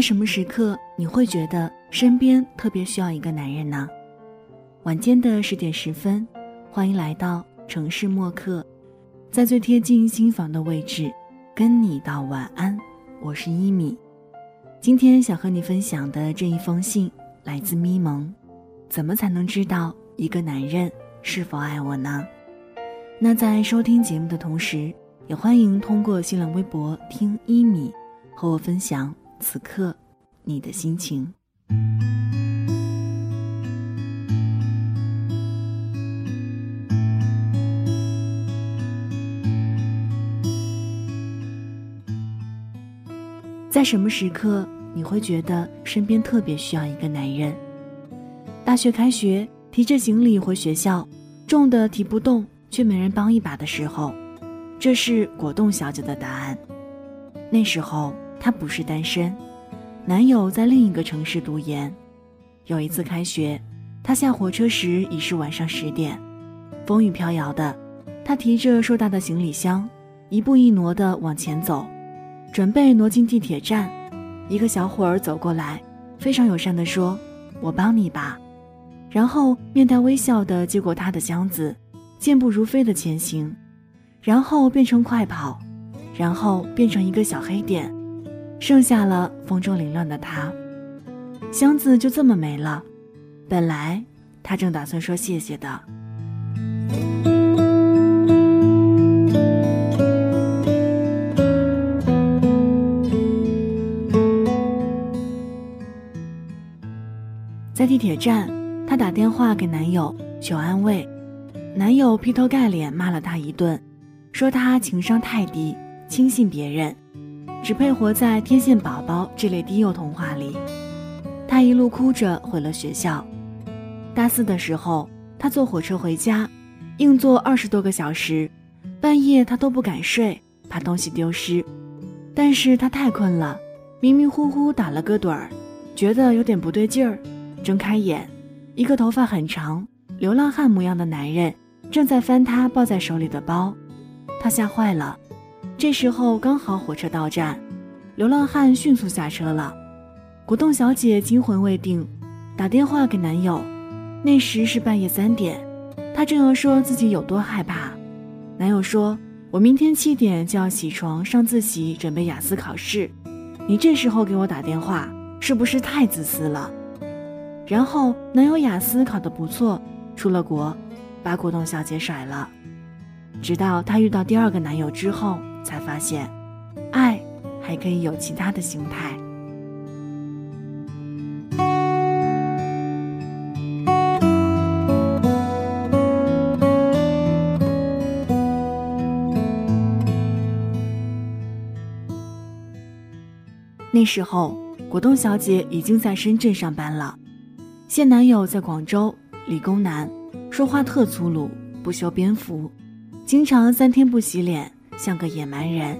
在什么时刻你会觉得身边特别需要一个男人呢？晚间的十点十分，欢迎来到城市默客，在最贴近心房的位置，跟你道晚安。我是一米，今天想和你分享的这一封信来自咪蒙。怎么才能知道一个男人是否爱我呢？那在收听节目的同时，也欢迎通过新浪微博听一米和我分享。此刻，你的心情。在什么时刻你会觉得身边特别需要一个男人？大学开学，提着行李回学校，重的提不动，却没人帮一把的时候，这是果冻小姐的答案。那时候。她不是单身，男友在另一个城市读研。有一次开学，她下火车时已是晚上十点，风雨飘摇的，她提着硕大的行李箱，一步一挪地往前走，准备挪进地铁站。一个小伙儿走过来，非常友善地说：“我帮你吧。”然后面带微笑地接过她的箱子，健步如飞地前行，然后变成快跑，然后变成一个小黑点。剩下了风中凌乱的他，箱子就这么没了。本来他正打算说谢谢的。在地铁站，她打电话给男友求安慰，男友劈头盖脸骂了她一顿，说她情商太低，轻信别人。只配活在天线宝宝这类低幼童话里。他一路哭着回了学校。大四的时候，他坐火车回家，硬坐二十多个小时，半夜他都不敢睡，怕东西丢失。但是他太困了，迷迷糊糊打了个盹儿，觉得有点不对劲儿，睁开眼，一个头发很长、流浪汉模样的男人正在翻他抱在手里的包，他吓坏了。这时候刚好火车到站，流浪汉迅速下车了。果冻小姐惊魂未定，打电话给男友。那时是半夜三点，她正要说自己有多害怕。男友说：“我明天七点就要起床上自习，准备雅思考试。你这时候给我打电话，是不是太自私了？”然后男友雅思考得不错，出了国，把果冻小姐甩了。直到她遇到第二个男友之后。才发现，爱还可以有其他的形态。那时候，果冻小姐已经在深圳上班了，现男友在广州，理工男，说话特粗鲁，不修边幅，经常三天不洗脸。像个野蛮人，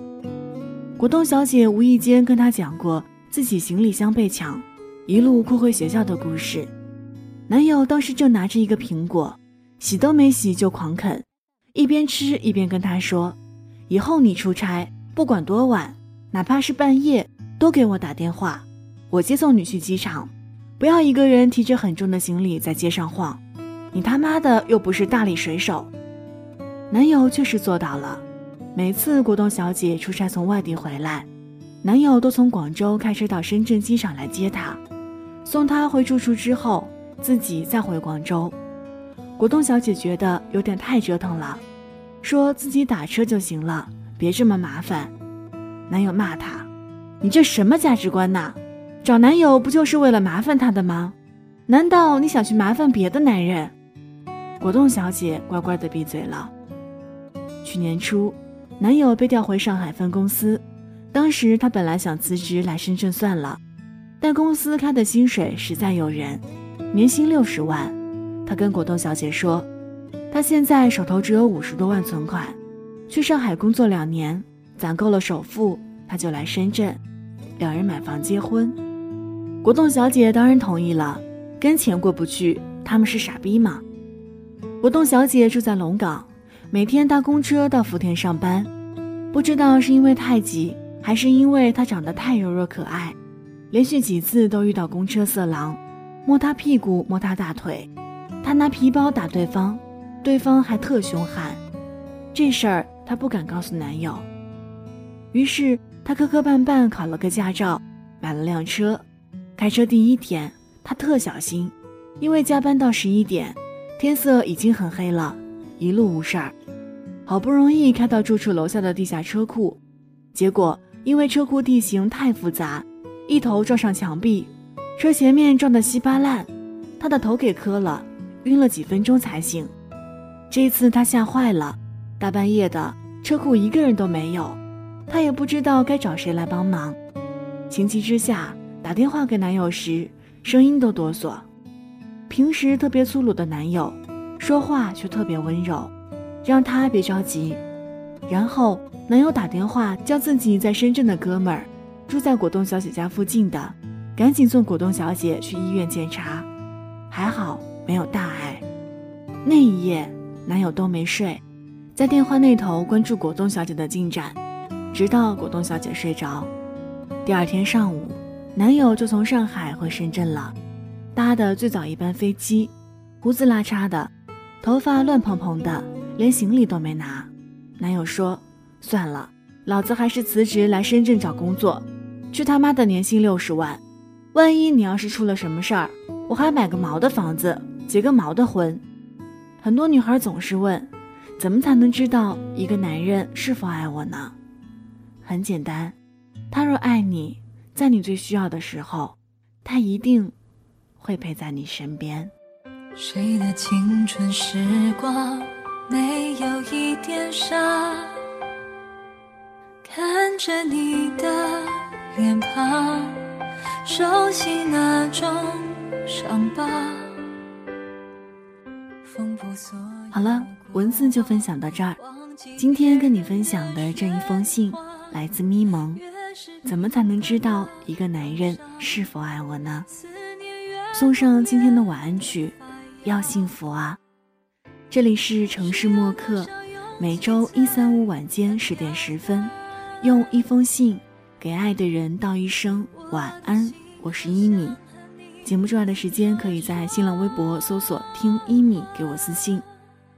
果冻小姐无意间跟他讲过自己行李箱被抢，一路哭回学校的故事。男友当时正拿着一个苹果，洗都没洗就狂啃，一边吃一边跟她说：“以后你出差不管多晚，哪怕是半夜，都给我打电话，我接送你去机场，不要一个人提着很重的行李在街上晃。你他妈的又不是大力水手。”男友确实做到了。每次果冻小姐出差从外地回来，男友都从广州开车到深圳机场来接她，送她回住处之后，自己再回广州。果冻小姐觉得有点太折腾了，说自己打车就行了，别这么麻烦。男友骂她：“你这什么价值观呐？找男友不就是为了麻烦他的吗？难道你想去麻烦别的男人？”果冻小姐乖乖的闭嘴了。去年初。男友被调回上海分公司，当时她本来想辞职来深圳算了，但公司开的薪水实在诱人，年薪六十万。她跟果冻小姐说，她现在手头只有五十多万存款，去上海工作两年，攒够了首付，她就来深圳，两人买房结婚。果冻小姐当然同意了，跟钱过不去，他们是傻逼吗？果冻小姐住在龙岗。每天搭公车到福田上班，不知道是因为太挤，还是因为她长得太柔弱可爱，连续几次都遇到公车色狼，摸他屁股，摸他大腿，他拿皮包打对方，对方还特凶悍。这事儿她不敢告诉男友，于是她磕磕绊绊考了个驾照，买了辆车。开车第一天，她特小心，因为加班到十一点，天色已经很黑了，一路无事儿。好不容易开到住处楼下的地下车库，结果因为车库地形太复杂，一头撞上墙壁，车前面撞得稀巴烂，她的头给磕了，晕了几分钟才醒。这次她吓坏了。大半夜的，车库一个人都没有，她也不知道该找谁来帮忙。情急之下，打电话给男友时，声音都哆嗦。平时特别粗鲁的男友，说话却特别温柔，让他别着急。然后，男友打电话叫自己在深圳的哥们儿，住在果冻小姐家附近的，赶紧送果冻小姐去医院检查。还好没有大碍。那一夜，男友都没睡。在电话那头关注果冻小姐的进展，直到果冻小姐睡着。第二天上午，男友就从上海回深圳了，搭的最早一班飞机，胡子拉碴的，头发乱蓬蓬的，连行李都没拿。男友说：“算了，老子还是辞职来深圳找工作，去他妈的年薪六十万，万一你要是出了什么事儿，我还买个毛的房子，结个毛的婚。”很多女孩总是问。怎么才能知道一个男人是否爱我呢？很简单，他若爱你，在你最需要的时候，他一定会陪在你身边。谁的青春时光没有一点伤？看着你的脸庞，熟悉那种伤疤。好了。文字就分享到这儿。今天跟你分享的这一封信来自咪蒙。怎么才能知道一个男人是否爱我呢？送上今天的晚安曲，要幸福啊！这里是城市默客，每周一、三、五晚间十点十分，用一封信给爱的人道一声晚安。我是一米。节目之外的时间，可以在新浪微博搜索“听一米”给我私信。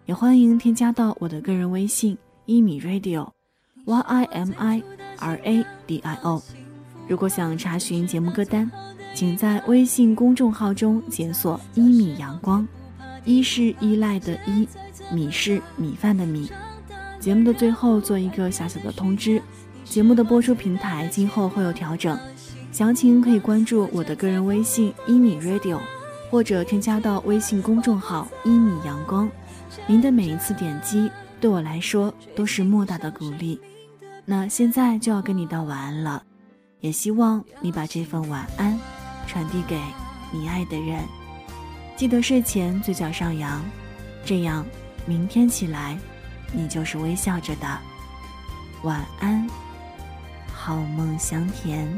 也欢迎添加到我的个人微信一米 radio，y i m i r a d i o。如果想查询节目歌单，请在微信公众号中检索“一米阳光”，一是依赖的依，米是米饭的米。节目的最后做一个小小的通知：节目的播出平台今后会有调整，详情可以关注我的个人微信一米 radio，或者添加到微信公众号一米阳光。您的每一次点击，对我来说都是莫大的鼓励。那现在就要跟你道晚安了，也希望你把这份晚安传递给你爱的人。记得睡前嘴角上扬，这样明天起来，你就是微笑着的。晚安，好梦香甜。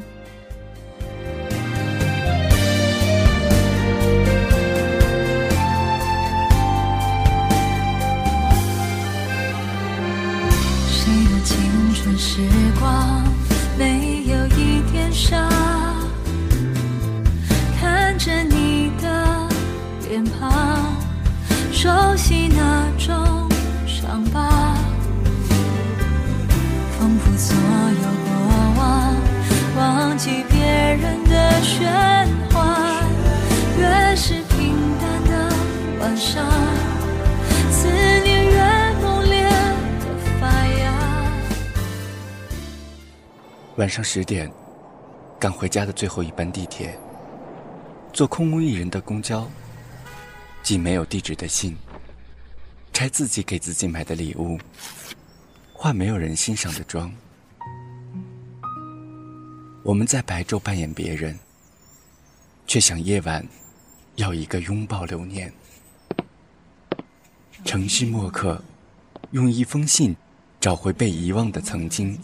谁的青春时光没脸庞，熟悉那种伤疤，丰富所有过往，忘记别人的喧哗，越是平淡的晚上。晚上十点，赶回家的最后一班地铁，坐空无一人的公交，寄没有地址的信，拆自己给自己买的礼物，化没有人欣赏的妆。我们在白昼扮演别人，却想夜晚要一个拥抱留念。城市墨客，用一封信找回被遗忘的曾经。